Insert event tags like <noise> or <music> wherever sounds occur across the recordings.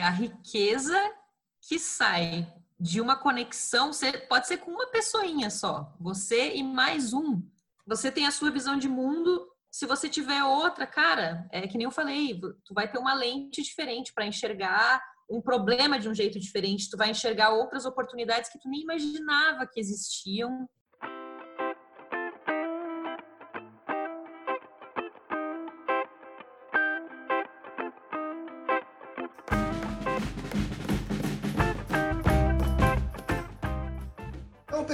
a riqueza que sai de uma conexão, pode ser com uma pessoinha só, você e mais um. Você tem a sua visão de mundo. Se você tiver outra, cara, é que nem eu falei, tu vai ter uma lente diferente para enxergar um problema de um jeito diferente, tu vai enxergar outras oportunidades que tu nem imaginava que existiam.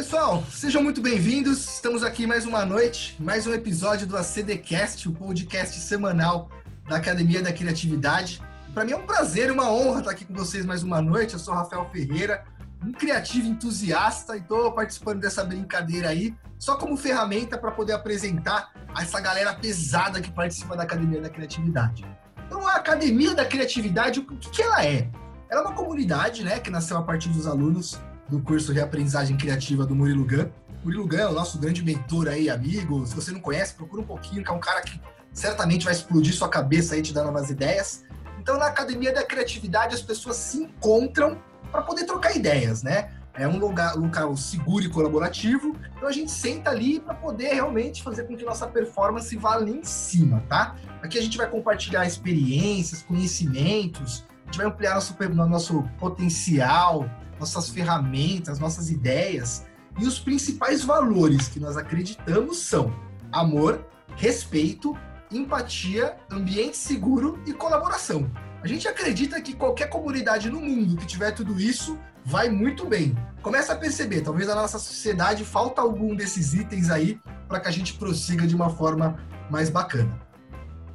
Pessoal, sejam muito bem-vindos. Estamos aqui mais uma noite, mais um episódio do ACDcast, o podcast semanal da Academia da Criatividade. Para mim é um prazer uma honra estar aqui com vocês mais uma noite. Eu sou Rafael Ferreira, um criativo entusiasta e estou participando dessa brincadeira aí, só como ferramenta para poder apresentar essa galera pesada que participa da Academia da Criatividade. Então, a Academia da Criatividade, o que, que ela é? Ela é uma comunidade, né, que nasceu a partir dos alunos do curso Reaprendizagem Criativa do Murilo Gun. Murilo Gun é o nosso grande mentor aí, amigo. Se você não conhece, procura um pouquinho, que é um cara que certamente vai explodir sua cabeça aí, te dar novas ideias. Então, na Academia da Criatividade, as pessoas se encontram para poder trocar ideias, né? É um lugar, local seguro e colaborativo. Então a gente senta ali para poder realmente fazer com que nossa performance vá ali em cima, tá? Aqui a gente vai compartilhar experiências, conhecimentos, a gente vai ampliar nosso, nosso potencial, nossas ferramentas, nossas ideias. E os principais valores que nós acreditamos são amor, respeito, empatia, ambiente seguro e colaboração. A gente acredita que qualquer comunidade no mundo que tiver tudo isso vai muito bem. Começa a perceber, talvez a nossa sociedade falta algum desses itens aí para que a gente prossiga de uma forma mais bacana.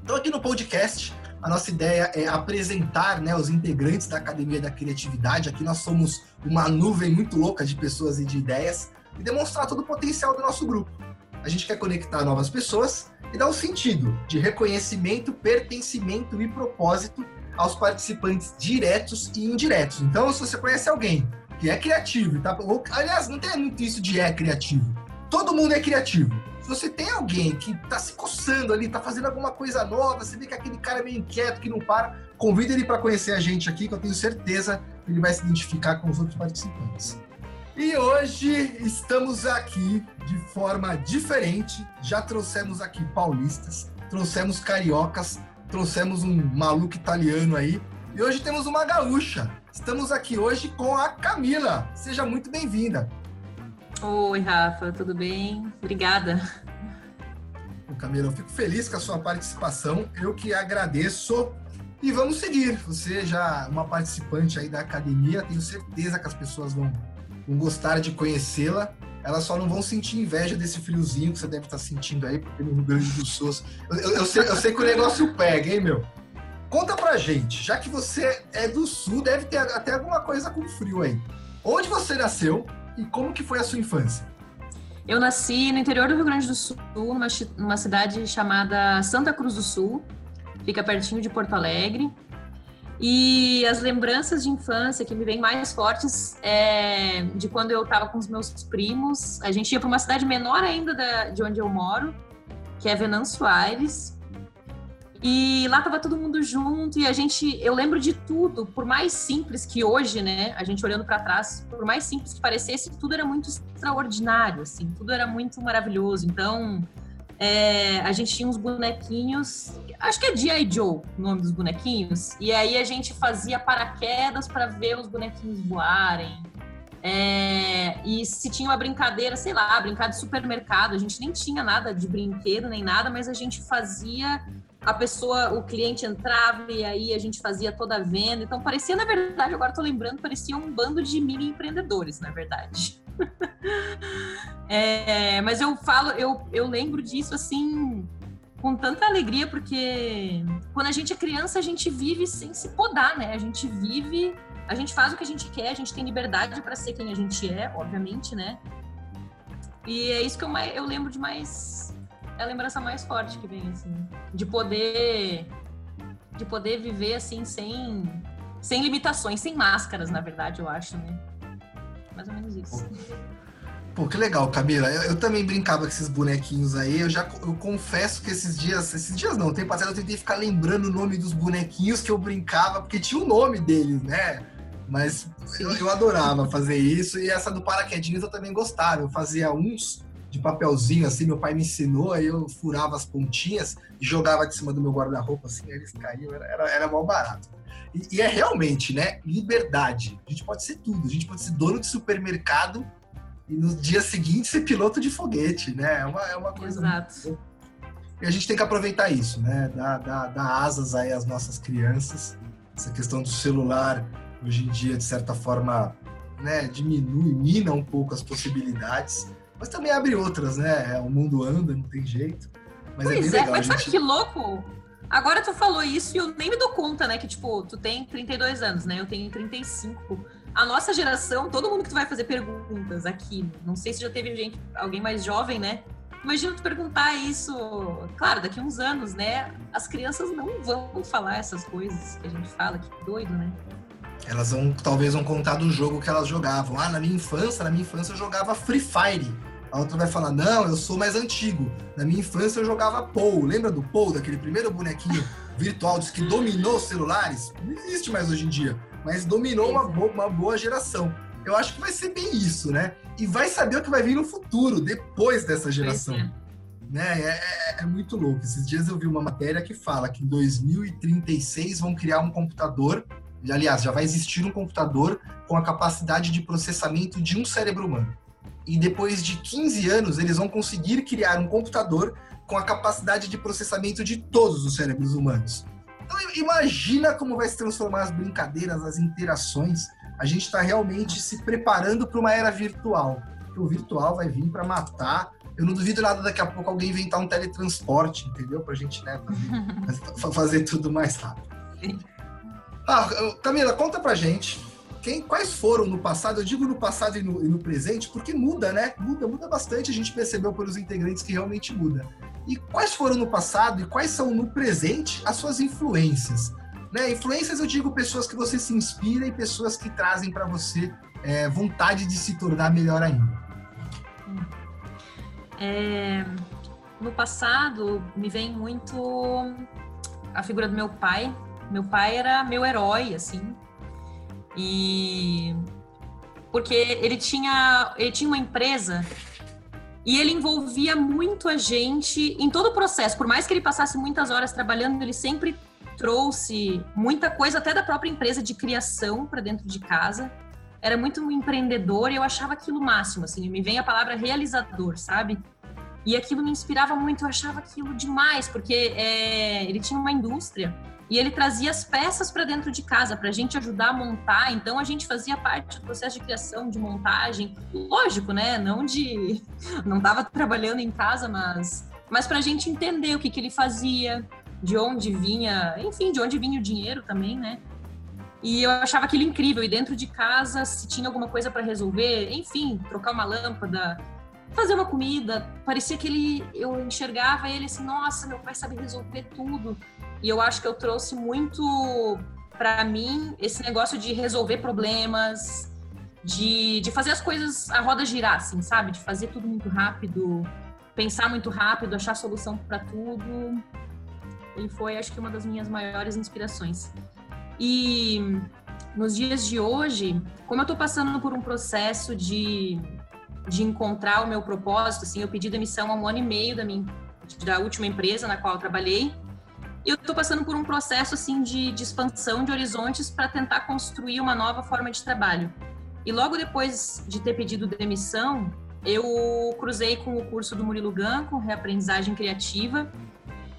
Então aqui no podcast a nossa ideia é apresentar né, os integrantes da Academia da Criatividade. Aqui nós somos uma nuvem muito louca de pessoas e de ideias e demonstrar todo o potencial do nosso grupo. A gente quer conectar novas pessoas e dar um sentido de reconhecimento, pertencimento e propósito aos participantes diretos e indiretos. Então, se você conhece alguém que é criativo, tá? aliás, não tem muito isso de é criativo. Todo mundo é criativo se você tem alguém que tá se coçando ali, tá fazendo alguma coisa nova, você vê que aquele cara é meio inquieto, que não para, convida ele para conhecer a gente aqui, que eu tenho certeza que ele vai se identificar com os outros participantes. E hoje estamos aqui de forma diferente. Já trouxemos aqui paulistas, trouxemos cariocas, trouxemos um maluco italiano aí. E hoje temos uma gaúcha. Estamos aqui hoje com a Camila. Seja muito bem-vinda. Oi, Rafa, tudo bem? Obrigada. Camila, eu fico feliz com a sua participação. Eu que agradeço. E vamos seguir. Você já é uma participante aí da academia, tenho certeza que as pessoas vão, vão gostar de conhecê-la. Elas só não vão sentir inveja desse friozinho que você deve estar sentindo aí, porque no Rio Grande do Sul. Eu, eu, sei, eu sei que o negócio pega, hein, meu? Conta pra gente, já que você é do sul, deve ter até alguma coisa com frio aí. Onde você nasceu? E como que foi a sua infância? Eu nasci no interior do Rio Grande do Sul, numa, numa cidade chamada Santa Cruz do Sul, fica pertinho de Porto Alegre. E as lembranças de infância que me vêm mais fortes é de quando eu estava com os meus primos. A gente ia para uma cidade menor ainda da, de onde eu moro, que é Venâncio Aires. E lá tava todo mundo junto e a gente, eu lembro de tudo, por mais simples que hoje, né, a gente olhando para trás, por mais simples que parecesse, tudo era muito extraordinário, assim, tudo era muito maravilhoso. Então, é, a gente tinha uns bonequinhos, acho que é G.I. Joe o nome dos bonequinhos, e aí a gente fazia paraquedas para ver os bonequinhos voarem. É, e se tinha uma brincadeira, sei lá, brincar de supermercado, a gente nem tinha nada de brinquedo nem nada, mas a gente fazia a pessoa, o cliente entrava e aí a gente fazia toda a venda. Então parecia, na verdade, agora estou lembrando, parecia um bando de mini empreendedores, na verdade. <laughs> é, mas eu falo, eu, eu lembro disso assim com tanta alegria, porque quando a gente é criança, a gente vive sem se podar, né? A gente vive, a gente faz o que a gente quer, a gente tem liberdade para ser quem a gente é, obviamente, né? E é isso que eu, eu lembro de mais é a lembrança mais forte que vem, assim. De poder. De poder viver assim sem. Sem limitações, sem máscaras, na verdade, eu acho, né? Mais ou menos isso. Pô, que legal, Camila. Eu, eu, também brincava com esses bonequinhos aí. Eu já eu confesso que esses dias, esses dias não, tem passado eu tentei ficar lembrando o nome dos bonequinhos que eu brincava, porque tinha o nome deles, né? Mas eu, eu, adorava fazer isso. E essa do paraquedinhos eu também gostava. Eu fazia uns de papelzinho, assim, meu pai me ensinou, aí eu furava as pontinhas e jogava de cima do meu guarda-roupa, assim, aí eles caíam, era, era, era mal barato. E, e, é realmente, né, liberdade. A gente pode ser tudo, a gente pode ser dono de supermercado e no dia seguinte ser piloto de foguete, né? É uma, é uma coisa. Exato. E a gente tem que aproveitar isso, né? Dar, dar, dar asas aí às nossas crianças. Essa questão do celular, hoje em dia, de certa forma, né, diminui, mina um pouco as possibilidades mas também abre outras, né? O mundo anda, não tem jeito. Mas é pois é, é legal, mas gente... sabe que louco? Agora tu falou isso e eu nem me dou conta, né? Que, tipo, tu tem 32 anos, né? Eu tenho 35. A nossa geração, todo mundo que tu vai fazer perguntas aqui, não sei se já teve gente, alguém mais jovem, né? Imagina tu perguntar isso, claro, daqui a uns anos, né? As crianças não vão falar essas coisas que a gente fala, que doido, né? Elas vão, talvez vão contar do jogo que elas jogavam. Ah, na minha infância, na minha infância eu jogava Free Fire. A outra vai falar: Não, eu sou mais antigo. Na minha infância eu jogava Pou. Lembra do Pou, daquele primeiro bonequinho virtual que dominou os celulares? Não existe mais hoje em dia, mas dominou uma boa, uma boa geração. Eu acho que vai ser bem isso, né? E vai saber o que vai vir no futuro, depois dessa geração. É. Né? É, é, é muito louco. Esses dias eu vi uma matéria que fala que em 2036 vão criar um computador. Aliás, já vai existir um computador com a capacidade de processamento de um cérebro humano e depois de 15 anos eles vão conseguir criar um computador com a capacidade de processamento de todos os cérebros humanos. Então imagina como vai se transformar as brincadeiras, as interações. A gente está realmente se preparando para uma era virtual. O virtual vai vir para matar. Eu não duvido nada daqui a pouco alguém inventar um teletransporte, entendeu? Para a gente né, <laughs> fazer, fazer tudo mais rápido. Ah, Camila, conta pra gente quem, quais foram no passado, eu digo no passado e no, e no, presente, porque muda, né? Muda, muda bastante, a gente percebeu pelos integrantes que realmente muda. E quais foram no passado e quais são no presente as suas influências? Né? Influências, eu digo pessoas que você se inspira e pessoas que trazem para você é, vontade de se tornar melhor ainda. É, no passado, me vem muito a figura do meu pai. Meu pai era meu herói, assim, e porque ele tinha, ele tinha uma empresa e ele envolvia muito a gente em todo o processo. Por mais que ele passasse muitas horas trabalhando, ele sempre trouxe muita coisa até da própria empresa de criação para dentro de casa. Era muito um empreendedor e eu achava aquilo máximo, assim, me vem a palavra realizador, sabe? E aquilo me inspirava muito, eu achava aquilo demais, porque é, ele tinha uma indústria e ele trazia as peças para dentro de casa para a gente ajudar a montar. Então a gente fazia parte do processo de criação, de montagem, lógico, né? Não de, <laughs> não estava trabalhando em casa, mas, mas para a gente entender o que, que ele fazia, de onde vinha, enfim, de onde vinha o dinheiro também, né? E eu achava aquilo incrível. E dentro de casa, se tinha alguma coisa para resolver, enfim, trocar uma lâmpada, fazer uma comida, parecia que ele, eu enxergava ele assim, nossa, meu pai sabe resolver tudo. E eu acho que eu trouxe muito para mim esse negócio de resolver problemas, de, de fazer as coisas, a roda girar, assim, sabe? De fazer tudo muito rápido, pensar muito rápido, achar solução para tudo. Ele foi, acho que, uma das minhas maiores inspirações. E nos dias de hoje, como eu estou passando por um processo de, de encontrar o meu propósito, assim, eu pedi demissão há um ano e meio da minha da última empresa na qual eu trabalhei e eu estou passando por um processo assim de, de expansão de horizontes para tentar construir uma nova forma de trabalho. E logo depois de ter pedido demissão, eu cruzei com o curso do Murilo Gun, com reaprendizagem criativa.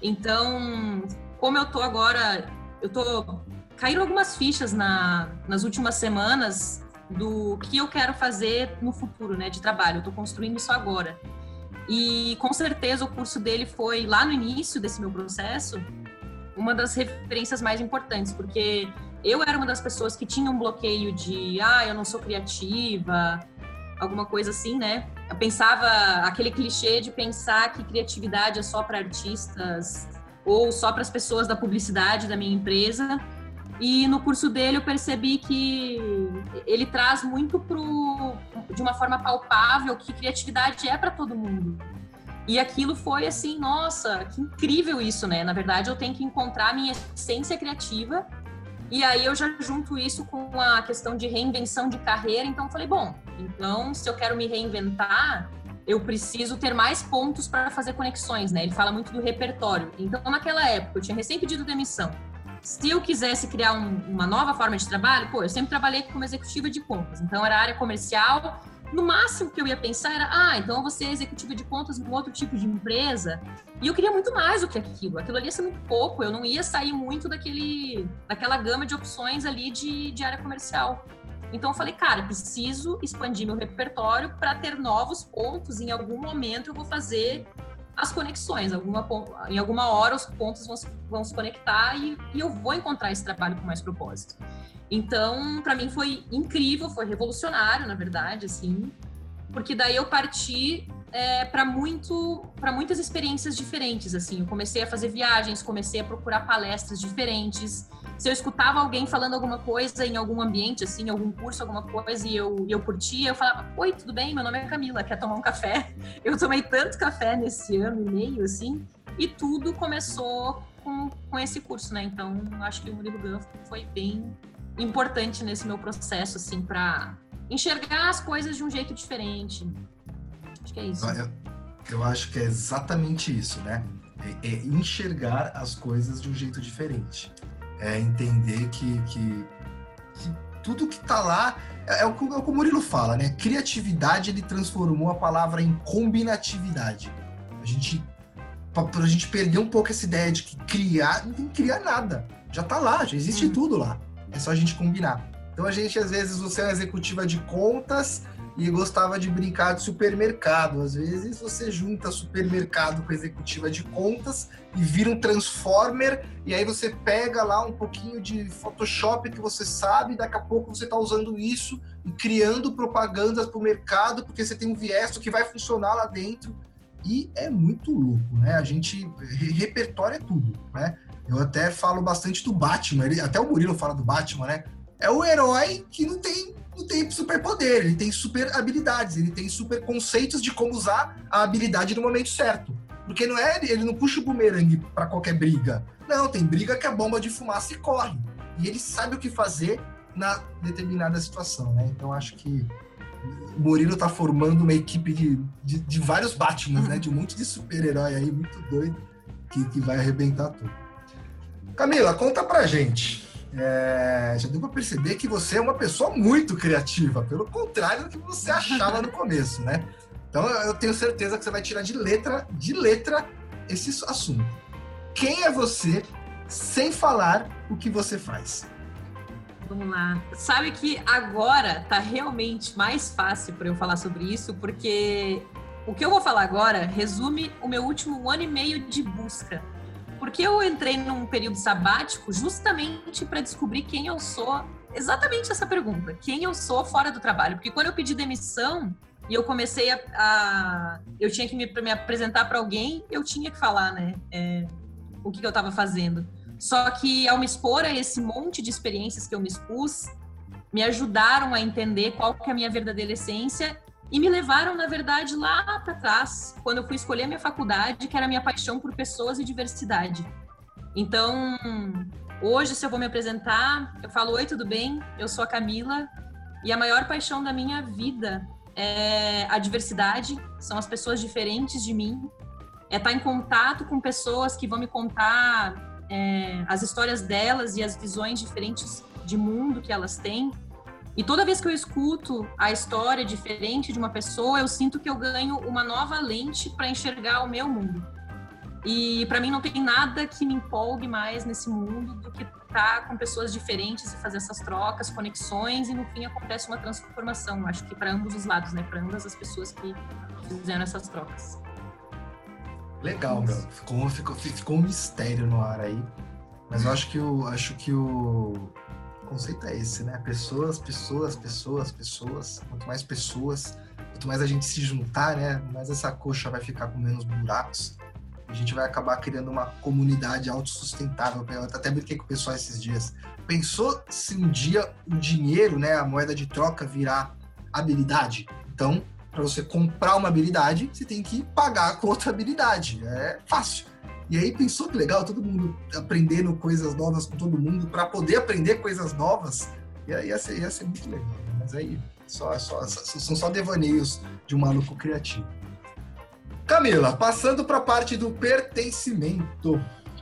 Então, como eu tô agora, eu tô caíram algumas fichas na, nas últimas semanas do que eu quero fazer no futuro, né, de trabalho. Eu tô construindo isso agora. E com certeza o curso dele foi lá no início desse meu processo, uma das referências mais importantes, porque eu era uma das pessoas que tinha um bloqueio de, ah, eu não sou criativa, alguma coisa assim, né? Eu pensava aquele clichê de pensar que criatividade é só para artistas ou só para as pessoas da publicidade da minha empresa. E no curso dele eu percebi que ele traz muito pro de uma forma palpável que criatividade é para todo mundo. E aquilo foi assim, nossa, que incrível isso, né? Na verdade, eu tenho que encontrar a minha essência criativa. E aí eu já junto isso com a questão de reinvenção de carreira. Então, falei, bom, então se eu quero me reinventar, eu preciso ter mais pontos para fazer conexões, né? Ele fala muito do repertório. Então, naquela época, eu tinha recém pedido demissão. Se eu quisesse criar um, uma nova forma de trabalho, pô, eu sempre trabalhei como executiva de contas. Então, era área comercial no máximo que eu ia pensar era, ah, então você é executiva de contas em outro tipo de empresa. E eu queria muito mais do que aquilo. Aquilo ali ia ser muito pouco. Eu não ia sair muito daquele, daquela gama de opções ali de, de área comercial. Então eu falei, cara, preciso expandir meu repertório para ter novos pontos. Em algum momento eu vou fazer as conexões. Alguma, em alguma hora os pontos vão, vão se conectar e, e eu vou encontrar esse trabalho com mais propósito. Então, para mim foi incrível, foi revolucionário, na verdade, assim, porque daí eu parti é, para muito, para muitas experiências diferentes, assim. Eu comecei a fazer viagens, comecei a procurar palestras diferentes. Se eu escutava alguém falando alguma coisa em algum ambiente, assim, algum curso, alguma coisa, e eu, e eu curtia, eu falava, oi, tudo bem? Meu nome é Camila, quer tomar um café? <laughs> Eu tomei tanto café nesse ano e meio, assim, e tudo começou com, com esse curso, né? Então, acho que o Murilo Gun foi bem importante nesse meu processo, assim, para enxergar as coisas de um jeito diferente. Acho que é isso. Eu, eu acho que é exatamente isso, né? É, é, enxergar as coisas de um jeito diferente. É entender que, que, que tudo que tá lá é, é, o, é, o, que o Murilo fala, né? Criatividade ele transformou a palavra em combinatividade. A gente para a gente perder um pouco essa ideia de que criar, não tem que criar nada. Já tá lá, já existe hum. tudo lá. É só a gente combinar. Então a gente, às vezes, você é uma executiva de contas e gostava de brincar de supermercado. Às vezes você junta supermercado com executiva de contas e vira um transformer, e aí você pega lá um pouquinho de Photoshop que você sabe, e daqui a pouco você está usando isso e criando propagandas para o mercado, porque você tem um viés que vai funcionar lá dentro. E é muito louco, né? A gente. Repertório é tudo, né? Eu até falo bastante do Batman, ele, até o Murilo fala do Batman, né? É o herói que não tem, não tem superpoder, ele tem super habilidades, ele tem super conceitos de como usar a habilidade no momento certo. Porque não é ele não puxa o bumerangue para qualquer briga. Não, tem briga que a bomba de fumaça e corre. E ele sabe o que fazer na determinada situação, né? Então acho que o Murilo tá formando uma equipe de, de, de vários Batmans, né? De um monte de super-herói aí, muito doido, que, que vai arrebentar tudo. Camila, conta pra gente. É, já deu pra perceber que você é uma pessoa muito criativa, pelo contrário do que você achava no começo, né? Então eu tenho certeza que você vai tirar de letra, de letra, esse assunto. Quem é você sem falar o que você faz? Vamos lá. Sabe que agora tá realmente mais fácil para eu falar sobre isso, porque o que eu vou falar agora resume o meu último ano e meio de busca porque eu entrei num período sabático justamente para descobrir quem eu sou. Exatamente essa pergunta: quem eu sou fora do trabalho? Porque quando eu pedi demissão e eu comecei a. a eu tinha que me, me apresentar para alguém, eu tinha que falar, né? É, o que, que eu estava fazendo. Só que ao me expor a esse monte de experiências que eu me expus, me ajudaram a entender qual que é a minha verdadeira essência e me levaram, na verdade, lá para trás, quando eu fui escolher a minha faculdade, que era a minha paixão por pessoas e diversidade. Então, hoje, se eu vou me apresentar, eu falo: Oi, tudo bem? Eu sou a Camila e a maior paixão da minha vida é a diversidade, são as pessoas diferentes de mim, é estar em contato com pessoas que vão me contar é, as histórias delas e as visões diferentes de mundo que elas têm. E toda vez que eu escuto a história diferente de uma pessoa, eu sinto que eu ganho uma nova lente para enxergar o meu mundo. E para mim não tem nada que me empolgue mais nesse mundo do que estar tá com pessoas diferentes e fazer essas trocas, conexões e no fim acontece uma transformação. Acho que para ambos os lados, né? Para ambas as pessoas que fizeram essas trocas. Legal, meu. Ficou, ficou, ficou um mistério no ar aí. Mas eu acho que o, acho que o, conceito é esse, né? Pessoas, pessoas, pessoas, pessoas. Quanto mais pessoas, quanto mais a gente se juntar, né? Mais essa coxa vai ficar com menos buracos. A gente vai acabar criando uma comunidade autossustentável. Eu até brinquei com o pessoal esses dias. Pensou se um dia o dinheiro, né, a moeda de troca virar habilidade? Então, para você comprar uma habilidade, você tem que pagar com outra habilidade. É fácil. E aí pensou que legal, todo mundo aprendendo coisas novas com todo mundo, para poder aprender coisas novas, e aí ia ser, ia ser muito legal. Né? Mas aí só, só, são só devaneios de um maluco criativo. Camila, passando para a parte do pertencimento,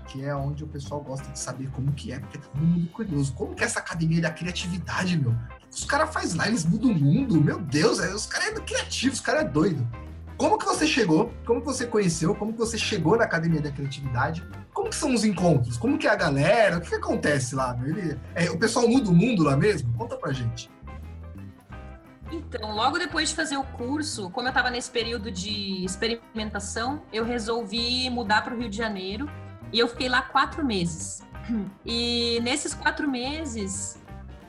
que é onde o pessoal gosta de saber como que é, porque é todo mundo curioso. Como que é essa academia da criatividade, meu? Os caras fazem lá, eles mudam o mundo, meu Deus, é, os caras é criativos, os caras é doido. Como que você chegou? Como que você conheceu? Como que você chegou na Academia da Criatividade? Como que são os encontros? Como que é a galera? O que, que acontece lá? Ele, é, o pessoal muda o mundo lá mesmo? Conta pra gente. Então, logo depois de fazer o curso, como eu estava nesse período de experimentação, eu resolvi mudar para o Rio de Janeiro e eu fiquei lá quatro meses. E nesses quatro meses,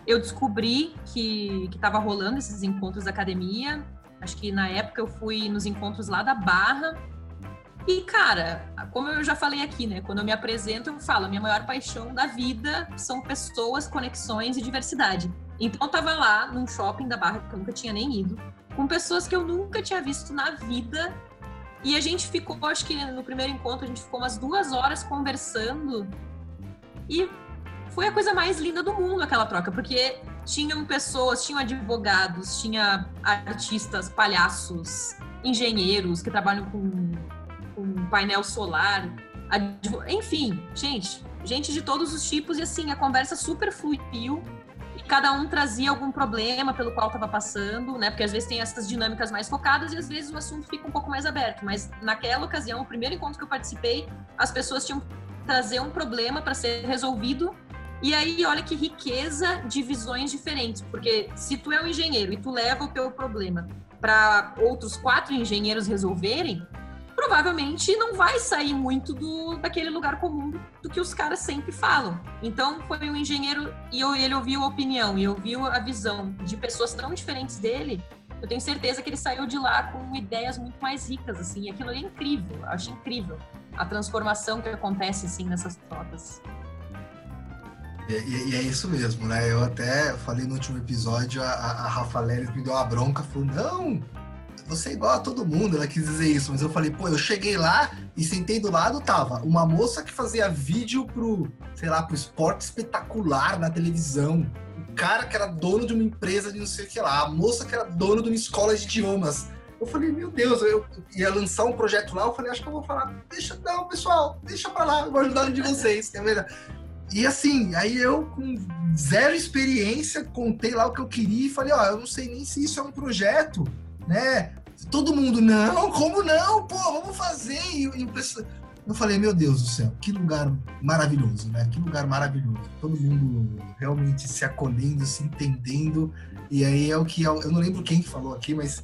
eu descobri que estava rolando esses encontros da academia. Acho que na época eu fui nos encontros lá da Barra. E, cara, como eu já falei aqui, né? Quando eu me apresento, eu falo: minha maior paixão da vida são pessoas, conexões e diversidade. Então, eu tava lá num shopping da Barra, que eu nunca tinha nem ido, com pessoas que eu nunca tinha visto na vida. E a gente ficou, acho que no primeiro encontro, a gente ficou umas duas horas conversando. E foi a coisa mais linda do mundo aquela troca, porque tinham pessoas, tinham advogados, tinha artistas, palhaços, engenheiros que trabalham com, com painel solar, enfim, gente, gente de todos os tipos e assim a conversa super fluiu e cada um trazia algum problema pelo qual estava passando, né? Porque às vezes tem essas dinâmicas mais focadas e às vezes o assunto fica um pouco mais aberto. Mas naquela ocasião, o primeiro encontro que eu participei, as pessoas tinham que trazer um problema para ser resolvido e aí, olha que riqueza de visões diferentes, porque se tu é um engenheiro e tu leva o teu problema para outros quatro engenheiros resolverem, provavelmente não vai sair muito do daquele lugar comum do que os caras sempre falam. Então, foi um engenheiro e eu, ele ouviu a opinião e ouviu a visão de pessoas tão diferentes dele. Eu tenho certeza que ele saiu de lá com ideias muito mais ricas, assim. E aquilo é incrível, eu acho incrível a transformação que acontece, assim, nessas trocas. E, e, é isso mesmo, né? Eu até falei no último episódio, a, a Rafa Leles me deu uma bronca, falou, não, você é igual a todo mundo, ela quis dizer isso, mas eu falei, pô, eu cheguei lá e sentei do lado, tava uma moça que fazia vídeo pro, sei lá, pro esporte espetacular na televisão, o cara que era dono de uma empresa de não sei o que lá, a moça que era dono de uma escola de idiomas. Eu falei, meu Deus, eu ia lançar um projeto lá, eu falei, acho que eu vou falar, deixa, não, pessoal, deixa pra lá, eu vou ajudar de vocês, é verdade. E assim, aí eu com zero experiência, contei lá o que eu queria e falei, ó, eu não sei nem se isso é um projeto, né? Todo mundo, não, como não? Pô, vamos fazer. E, e pessoal... Eu falei, meu Deus do céu, que lugar maravilhoso, né? Que lugar maravilhoso. Todo mundo realmente se acolhendo, se entendendo. E aí é o que eu não lembro quem falou aqui, mas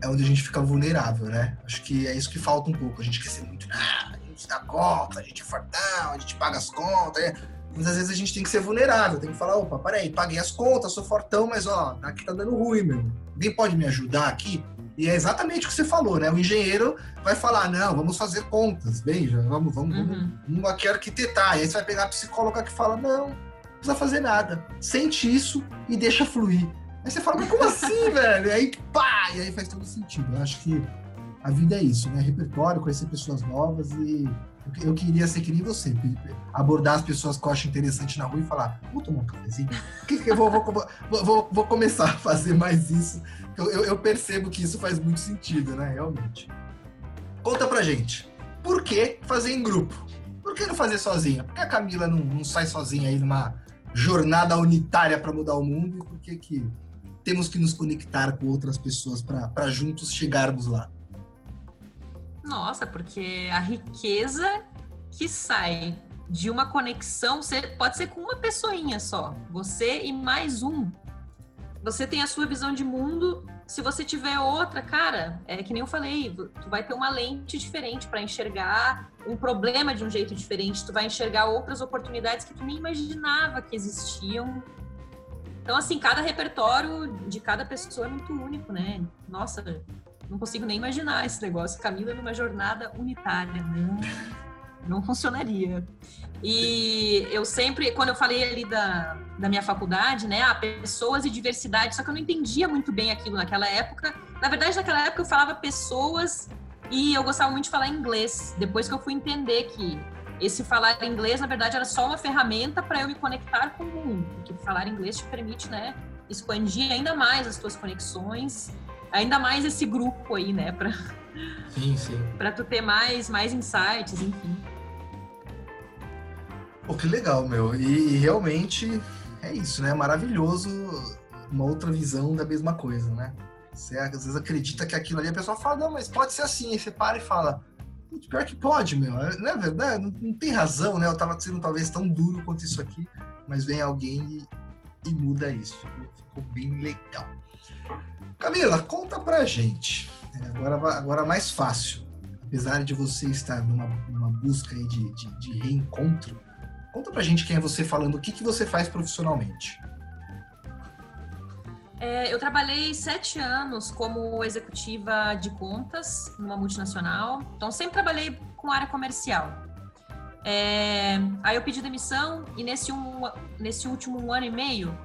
é onde a gente fica vulnerável, né? Acho que é isso que falta um pouco. A gente quer ser muito, ah, a gente dá conta, a gente é fortão, a gente paga as contas. É mas às vezes a gente tem que ser vulnerável, tem que falar, opa, peraí, paguei as contas, sou fortão, mas ó, aqui tá dando ruim, meu. Alguém pode me ajudar aqui? E é exatamente o que você falou, né? O engenheiro vai falar, não, vamos fazer contas, veja, vamos, vamos, uhum. vamos, vamos aqui arquitetar. E aí você vai pegar a psicóloga que fala, não, não precisa fazer nada. Sente isso e deixa fluir. Aí você fala, mas como assim, <laughs> velho? E aí, pá! E aí faz todo sentido. Eu acho que a vida é isso, né? Repertório, conhecer pessoas novas e eu queria ser que nem você, abordar as pessoas que eu acho interessante na rua e falar, vou tomar um cafezinho? eu vou, vou, vou, vou, começar a fazer mais isso. Eu, eu, eu, percebo que isso faz muito sentido, né? Realmente. Conta pra gente, por que fazer em grupo? Por que não fazer sozinha? Por que a Camila não, não sai sozinha aí numa jornada unitária para mudar o mundo? E por que, que temos que nos conectar com outras pessoas para juntos chegarmos lá? Nossa, porque a riqueza que sai de uma conexão pode ser com uma pessoinha só, você e mais um. Você tem a sua visão de mundo. Se você tiver outra, cara, é que nem eu falei, tu vai ter uma lente diferente para enxergar um problema de um jeito diferente. Tu vai enxergar outras oportunidades que tu nem imaginava que existiam. Então, assim, cada repertório de cada pessoa é muito único, né? Nossa, não consigo nem imaginar esse negócio. Camila numa jornada unitária, né? <laughs> não funcionaria. E eu sempre, quando eu falei ali da, da minha faculdade, né, ah, pessoas e diversidade, só que eu não entendia muito bem aquilo naquela época. Na verdade, naquela época eu falava pessoas e eu gostava muito de falar inglês. Depois que eu fui entender que esse falar inglês, na verdade, era só uma ferramenta para eu me conectar com o mundo, porque falar inglês te permite, né, expandir ainda mais as tuas conexões, ainda mais esse grupo aí, né, para sim, sim. para tu ter mais mais insights, enfim. Pô, que legal, meu. E, e realmente é isso, né? Maravilhoso uma outra visão da mesma coisa, né? Você às vezes acredita que aquilo ali, a pessoa fala, não, mas pode ser assim. Aí você para e fala, pior que pode, meu. Não é verdade? Não, não, tem razão, né? Eu tava sendo talvez tão duro quanto isso aqui, mas vem alguém e, e muda isso. Ficou, ficou, bem legal. Camila, conta pra gente. É, agora, agora mais fácil. Apesar de você estar numa, numa busca de, de, de reencontro, Conta pra gente quem é você falando, o que, que você faz profissionalmente. É, eu trabalhei sete anos como executiva de contas numa multinacional, então sempre trabalhei com área comercial. É, aí eu pedi demissão e nesse, um, nesse último ano e meio,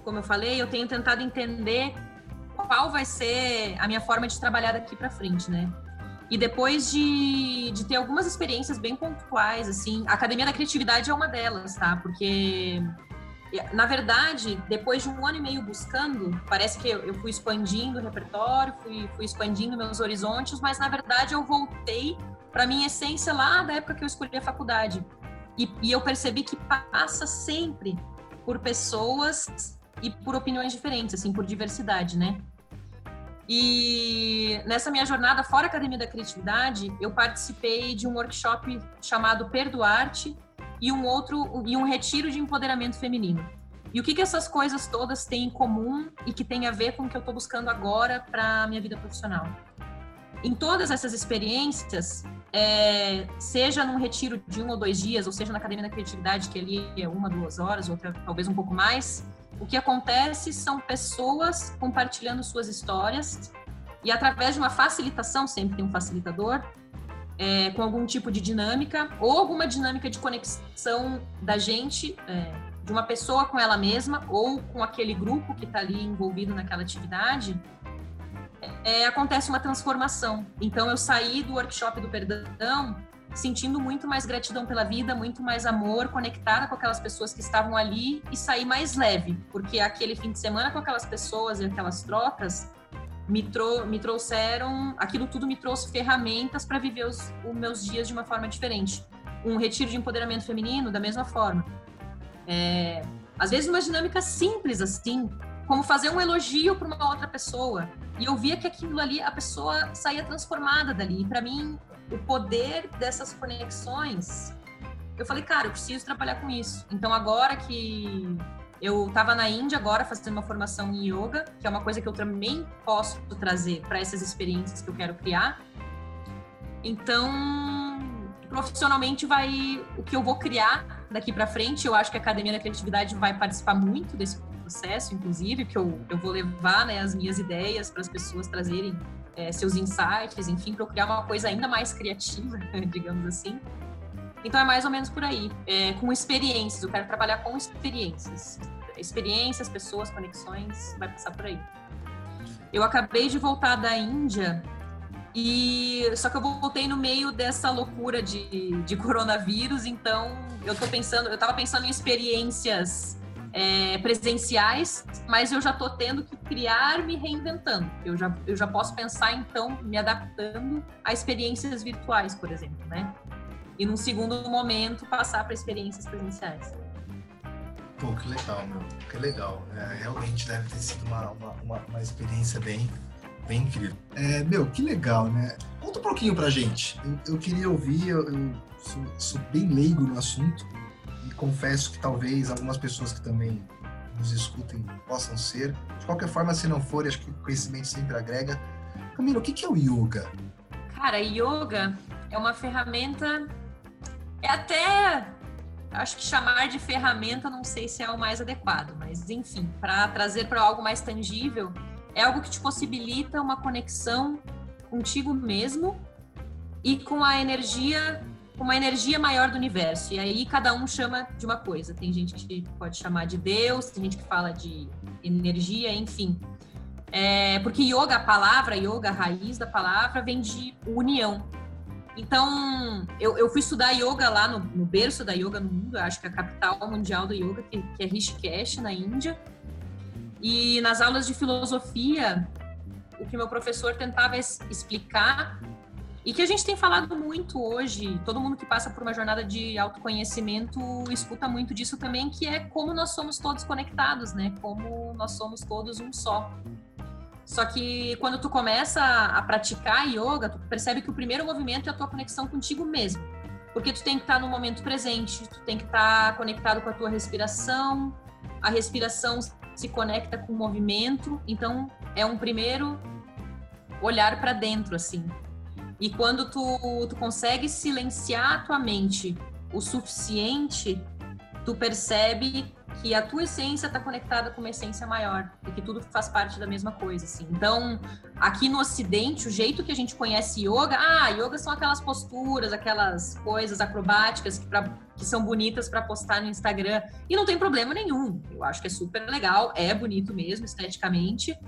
como eu falei, eu tenho tentado entender qual vai ser a minha forma de trabalhar daqui para frente, né? E depois de, de ter algumas experiências bem pontuais, assim, a Academia da Criatividade é uma delas, tá? Porque, na verdade, depois de um ano e meio buscando, parece que eu, fui expandindo o repertório, fui, fui expandindo meus horizontes, mas na verdade eu voltei para minha essência lá da época que eu escolhi a faculdade. E, e eu percebi que passa sempre por pessoas e por opiniões diferentes, assim, por diversidade, né? E nessa minha jornada fora Academia da Criatividade, eu participei de um workshop chamado Perdoarte e um outro e um retiro de empoderamento feminino. E o que, que essas coisas todas têm em comum e que tem a ver com o que eu estou buscando agora para a minha vida profissional? Em todas essas experiências, é, seja num retiro de um ou dois dias, ou seja na Academia da Criatividade, que ali é uma, duas horas, outra talvez um pouco mais, o que acontece são pessoas compartilhando suas histórias e através de uma facilitação, sempre tem um facilitador, é, com algum tipo de dinâmica ou alguma dinâmica de conexão da gente, é, de uma pessoa com ela mesma ou com aquele grupo que está ali envolvido naquela atividade, é, acontece uma transformação. Então eu saí do workshop do perdão sentindo muito mais gratidão pela vida, muito mais amor, conectada com aquelas pessoas que estavam ali e sair mais leve, porque aquele fim de semana com aquelas pessoas e aquelas trocas me, trou me trouxeram, aquilo tudo me trouxe ferramentas para viver os, os, meus dias de uma forma diferente. Um retiro de empoderamento feminino, da mesma forma. É, às vezes, uma dinâmica simples assim, como fazer um elogio para uma outra pessoa. E eu via que aquilo ali, a pessoa saía transformada dali. E para mim, o poder dessas conexões, eu falei, cara, eu preciso trabalhar com isso. Então, agora que eu estava na Índia agora fazendo uma formação em yoga, que é uma coisa que eu também posso trazer para essas experiências que eu quero criar. Então, profissionalmente vai o que eu vou criar daqui para frente. Eu acho que a Academia da Criatividade vai participar muito desse processo, inclusive, que eu, eu vou levar né, as minhas ideias para as pessoas trazerem é, seus insights, enfim, para criar uma coisa ainda mais criativa, <laughs> digamos assim. Então é mais ou menos por aí, é, com experiências. Eu quero trabalhar com experiências, experiências, pessoas, conexões, vai passar por aí. Eu acabei de voltar da Índia e só que eu voltei no meio dessa loucura de, de coronavírus, então eu tô pensando, eu tava pensando em experiências é, presenciais, mas eu já estou tendo que criar me reinventando. Eu já, eu já posso pensar, então, me adaptando a experiências virtuais, por exemplo, né? E num segundo momento, passar para experiências presenciais. Pô, que legal, meu. Que legal. É, realmente deve ter sido uma, uma, uma, uma experiência bem, bem incrível. É, meu, que legal, né? Conta um pouquinho pra gente. Eu, eu queria ouvir, eu, eu sou, sou bem leigo no assunto confesso que talvez algumas pessoas que também nos escutem possam ser. De qualquer forma, se não for, acho que o conhecimento sempre agrega. Camila, o que é o yoga? Cara, yoga é uma ferramenta. É até. Acho que chamar de ferramenta não sei se é o mais adequado, mas enfim, para trazer para algo mais tangível, é algo que te possibilita uma conexão contigo mesmo e com a energia uma energia maior do universo. E aí cada um chama de uma coisa. Tem gente que pode chamar de Deus, tem gente que fala de energia, enfim. É, porque yoga, a palavra yoga, a raiz da palavra, vem de união. Então, eu, eu fui estudar yoga lá no, no, berço da yoga no mundo, acho que é a capital mundial do yoga, que, que é Rishikesh, na Índia. E nas aulas de filosofia, o que meu professor tentava explicar e que a gente tem falado muito hoje, todo mundo que passa por uma jornada de autoconhecimento escuta muito disso também, que é como nós somos todos conectados, né? Como nós somos todos um só. Só que quando tu começa a praticar yoga, tu percebe que o primeiro movimento é a tua conexão contigo mesmo. Porque tu tem que estar no momento presente, tu tem que estar conectado com a tua respiração, a respiração se conecta com o movimento, então é um primeiro olhar para dentro assim. E quando tu, tu consegue silenciar a tua mente o suficiente, tu percebe que a tua essência está conectada com uma essência maior e que tudo faz parte da mesma coisa, assim. Então, aqui no Ocidente, o jeito que a gente conhece yoga, ah, yoga são aquelas posturas, aquelas coisas acrobáticas que, pra, que são bonitas para postar no Instagram e não tem problema nenhum. Eu acho que é super legal, é bonito mesmo esteticamente,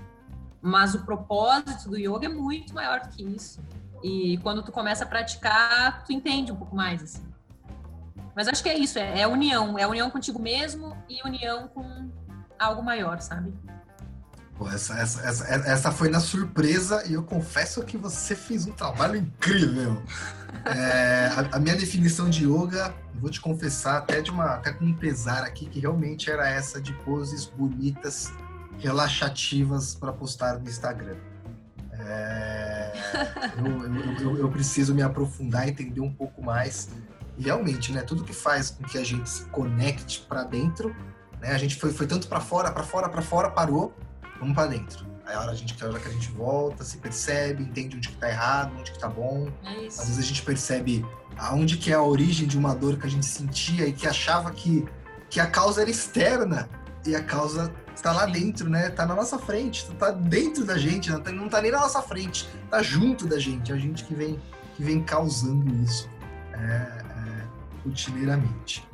mas o propósito do yoga é muito maior do que isso. E quando tu começa a praticar, tu entende um pouco mais, assim. Mas acho que é isso, é, é união. É união contigo mesmo e união com algo maior, sabe? Pô, essa, essa, essa, essa foi na surpresa e eu confesso que você fez um trabalho incrível. É, a, a, minha definição de yoga, vou te confessar até de uma até com um pesar aqui que realmente era essa de poses bonitas, relaxativas para postar no Instagram. É, eu, eu, eu, preciso me aprofundar, entender um pouco mais. E realmente, né? Tudo que faz com que a gente se conecte para dentro, né? A gente foi, foi tanto para fora, para fora, para fora, parou, vamos para dentro. Aí a hora, a gente, a hora que a gente volta, se percebe, entende onde que tá errado, onde que tá bom. É Às vezes a gente percebe aonde que é a origem de uma dor que a gente sentia e que achava que, que a causa era externa e a causa está lá dentro, né? Tá na nossa frente, tá dentro da gente, não tá, não tá nem na nossa frente, tá junto da gente, é a gente que vem, que vem causando isso é, é, rotineiramente.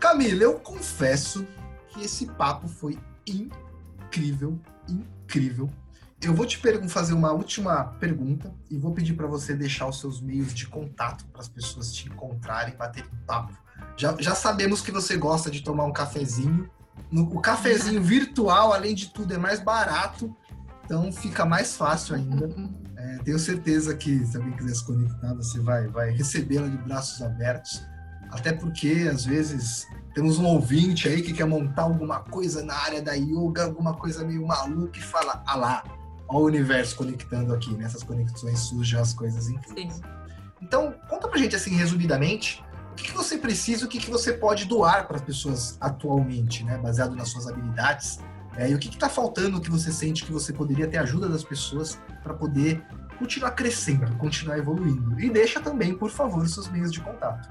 Camila, eu confesso que esse papo foi incrível, incrível. Eu vou te fazer uma última pergunta e vou pedir para você deixar os seus meios de contato para as pessoas te encontrarem, baterem papo. Já, já sabemos que você gosta de tomar um cafezinho, no, o cafezinho virtual, além de tudo, é mais barato, então fica mais fácil ainda. É, tenho certeza que se alguém quiser se conectar, você vai, vai recebê-la de braços abertos. Até porque, às vezes, temos um ouvinte aí que quer montar alguma coisa na área da yoga, alguma coisa meio maluca e fala, ah lá, ó o universo conectando aqui, nessas conexões surgem as coisas incríveis. Sim. Então, conta pra gente, assim, resumidamente, o que, você precisa, o que, você pode doar para as pessoas atualmente, né? Baseado nas suas habilidades. É, e o que está faltando que você sente que você poderia ter ajuda das pessoas para poder continuar crescendo, continuar evoluindo. E deixa também, por favor, seus meios de contato.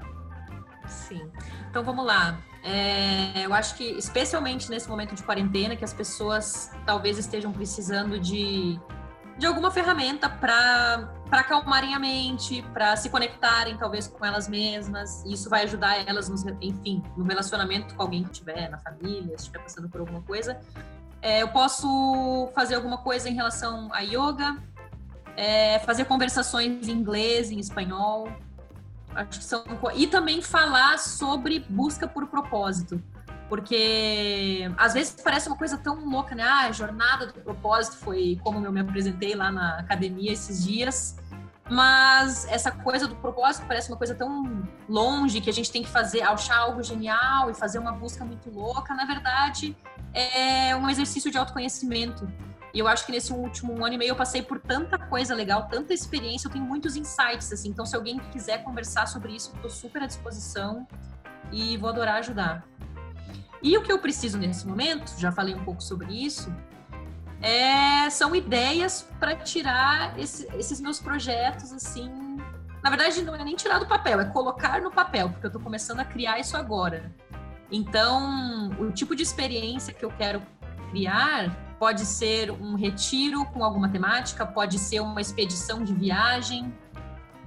Sim. Então vamos lá. É, eu acho que, especialmente nesse momento de quarentena, que as pessoas talvez estejam precisando de de alguma ferramenta para acalmarem a mente, para se conectarem talvez com elas mesmas. E isso vai ajudar elas, no, enfim, no relacionamento com alguém que tiver, na família, se estiver passando por alguma coisa. É, eu posso fazer alguma coisa em relação a yoga, é, fazer conversações em inglês, em espanhol. Acho que são e também falar sobre busca por propósito. Porque às vezes parece uma coisa tão louca, né? Ah, a jornada do propósito foi como eu me apresentei lá na academia esses dias. Mas essa coisa do propósito parece uma coisa tão longe que a gente tem que fazer, achar algo genial e fazer uma busca muito louca. Na verdade, é um exercício de autoconhecimento. E eu acho que nesse último ano e meio eu passei por tanta coisa legal, tanta experiência, eu tenho muitos insights, assim. Então, se alguém quiser conversar sobre isso, estou super à disposição e vou adorar ajudar. E o que eu preciso nesse momento, já falei um pouco sobre isso, é, são ideias para tirar esse, esses meus projetos assim. Na verdade, não é nem tirar do papel, é colocar no papel, porque eu estou começando a criar isso agora. Então, o tipo de experiência que eu quero criar pode ser um retiro com alguma temática, pode ser uma expedição de viagem,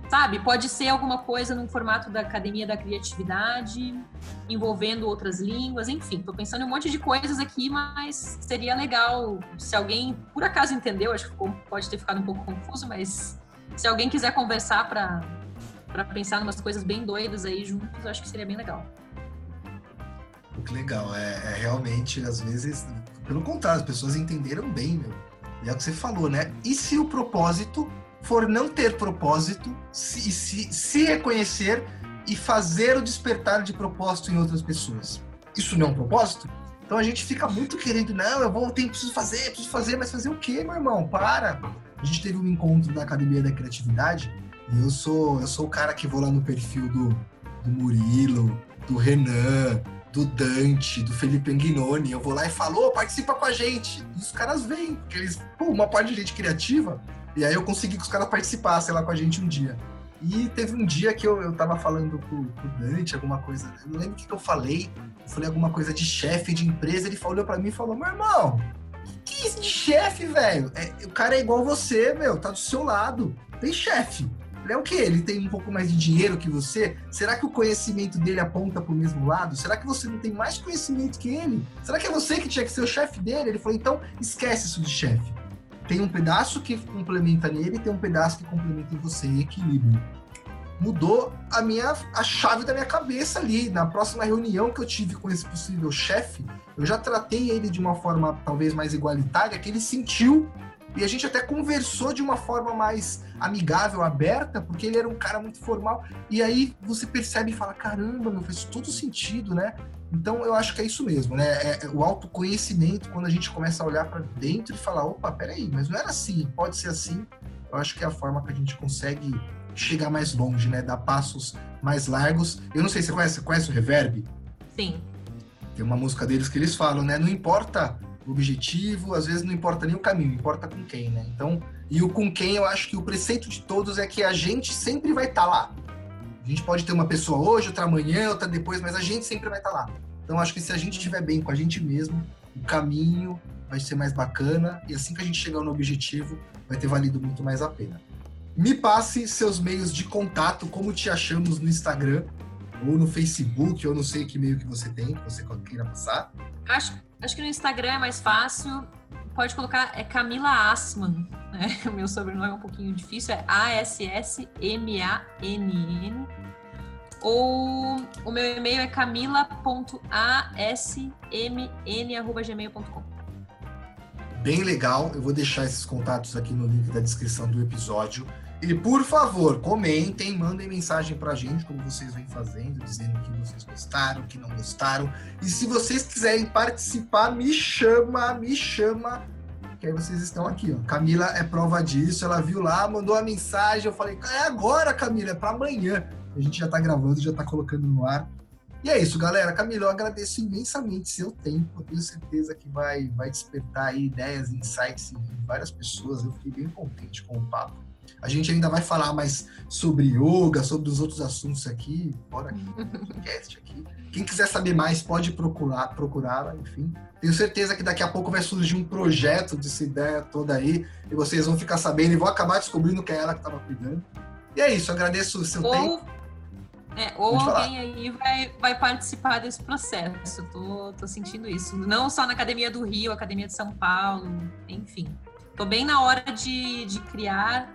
sabe? Pode ser alguma coisa no formato da Academia da Criatividade, envolvendo outras línguas, enfim. Tô pensando em um monte de coisas aqui, mas seria legal se alguém, por acaso, entendeu. Acho que pode ter ficado um pouco confuso, mas se alguém quiser conversar para para pensar em umas coisas bem doidas aí juntos, acho que seria bem legal. Que legal, é, é, realmente, às vezes, pelo contrário, as pessoas entenderam bem, meu. E é o que você falou, né? E se o propósito for não ter propósito, se, se, se reconhecer e fazer o despertar de propósito em outras pessoas? Isso não é um propósito? Então a gente fica muito querendo, não, eu vou, tenho, preciso fazer, preciso fazer, mas fazer o quê, meu irmão? Para! A gente teve um encontro da Academia da Criatividade e eu sou, eu sou o cara que vou lá no perfil do, do Murilo, do Renan, do Dante, do Felipe Anguinoni. Eu vou lá e falo, oh, participa com a gente. E os caras vêm, porque eles, pô, uma parte de gente criativa. E aí eu consegui que os caras participassem lá com a gente um dia. E teve um dia que eu, eu tava falando com, o Dante, alguma coisa. Eu não lembro o que, que eu falei. Eu falei alguma coisa de chefe de empresa. Ele falou para mim e falou: meu irmão, que, que é isso de chefe, velho? É, o cara é igual você, meu, tá do seu lado. Tem chefe. Ele é o quê? Ele tem um pouco mais de dinheiro que você? Será que o conhecimento dele aponta para o mesmo lado? Será que você não tem mais conhecimento que ele? Será que é você que tinha que ser o chefe dele? Ele falou, então esquece isso de chefe. Tem um pedaço que complementa nele, tem um pedaço que complementa em você, em equilíbrio. Mudou a minha a chave da minha cabeça ali. Na próxima reunião que eu tive com esse possível chefe, eu já tratei ele de uma forma talvez mais igualitária, que ele sentiu e a gente até conversou de uma forma mais amigável, aberta, porque ele era um cara muito formal. E aí você percebe e fala: caramba, meu, faz todo sentido, né? Então eu acho que é isso mesmo, né? É, é o autoconhecimento, quando a gente começa a olhar para dentro e falar: opa, peraí, mas não era assim, pode ser assim. Eu acho que é a forma que a gente consegue chegar mais longe, né? Dar passos mais largos. Eu não sei, você conhece, conhece o Reverb? Sim. Tem uma música deles que eles falam, né? Não importa o objetivo, às vezes não importa nem o caminho, importa com quem, né? Então, e o com quem eu acho que o preceito de todos é que a gente sempre vai estar tá lá. A gente pode ter uma pessoa hoje, outra amanhã, outra depois, mas a gente sempre vai estar tá lá. Então, acho que se a gente estiver bem com a gente mesmo, o caminho vai ser mais bacana e assim que a gente chegar no objetivo, vai ter valido muito mais a pena. Me passe seus meios de contato, como te achamos no Instagram, ou no Facebook, ou não sei que meio que você tem, que você queira passar. Acho, Acho que no Instagram é mais fácil. Pode colocar, é Camila Assman. Né? <laughs> O meu sobrenome é um pouquinho difícil, é A-S-S-M-A-N-N. Ou o meu e-mail é camila.asmn.gmail.com. Bem legal, eu vou deixar esses contatos aqui no link da descrição do episódio. E por favor, comentem, mandem mensagem pra gente, como vocês vêm fazendo, dizendo que vocês gostaram, que não gostaram. E se vocês quiserem participar, me chama, me chama. Que aí vocês estão aqui, ó. Camila é prova disso, ela viu lá, mandou a mensagem. Eu falei, é agora, Camila, é pra amanhã. A gente já tá gravando, já tá colocando no ar. E é isso, galera. Camila, eu agradeço imensamente seu tempo. Eu tenho certeza que vai, vai despertar ideias, insights em várias pessoas. Eu fiquei bem contente com o papo. A gente ainda vai falar mais sobre yoga, sobre os outros assuntos aqui, fora aqui, podcast aqui. Quem quiser saber mais, pode procurar, procurar, enfim. Tenho certeza que daqui a pouco vai surgir um projeto dessa ideia toda aí, e vocês vão ficar sabendo e vão acabar descobrindo que é ela que estava cuidando. E é isso, agradeço o seu ou, tempo. É, ou Pode alguém falar. aí vai, vai participar desse processo. Tô, tô sentindo isso. Não só na Academia do Rio, Academia de São Paulo, enfim. Tô bem na hora de, de criar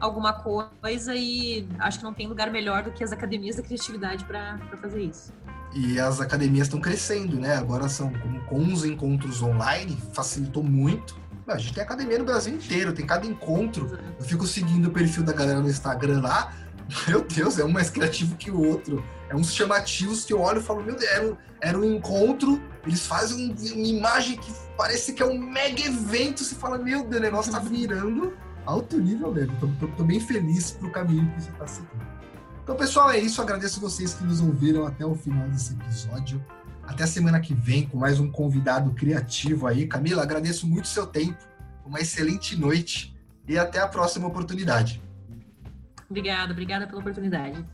alguma coisa e acho que não tem lugar melhor do que as academias da criatividade para fazer isso. E as academias estão crescendo, né? Agora são com, com os encontros online, facilitou muito. A gente tem academia no Brasil inteiro, tem cada encontro. Eu fico seguindo o perfil da galera no Instagram lá. <laughs> Meu Deus, é um mais criativo que o outro. É uns chamativos que eu olho e falo, meu Deus, era um, era um encontro, eles fazem uma imagem que parece que é um mega evento. Você fala, meu Deus, o negócio tá <laughs> virando alto nível mesmo. Tô bem feliz pro caminho que você está seguindo. Então, pessoal, é isso. Agradeço vocês que nos ouviram até o final desse episódio. Até a semana que vem com mais um convidado criativo aí. Camila, agradeço muito o seu tempo. Uma excelente noite e até a próxima oportunidade. Obrigada, obrigada pela oportunidade.